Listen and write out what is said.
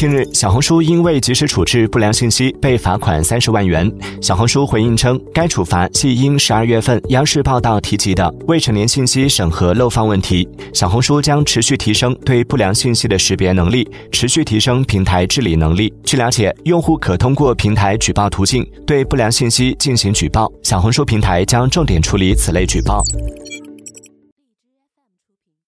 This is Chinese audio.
近日小红书因未及时处置不良信息被罚款三十万元。小红书回应称该处罚系因十二月份央视报道提及的未成年信息审核漏放问题。小红书将持续提升对不良信息的识别能力持续提升平台治理能力。据了解用户可通过平台举报途径对不良信息进行举报。小红书平台将重点处理此类举报。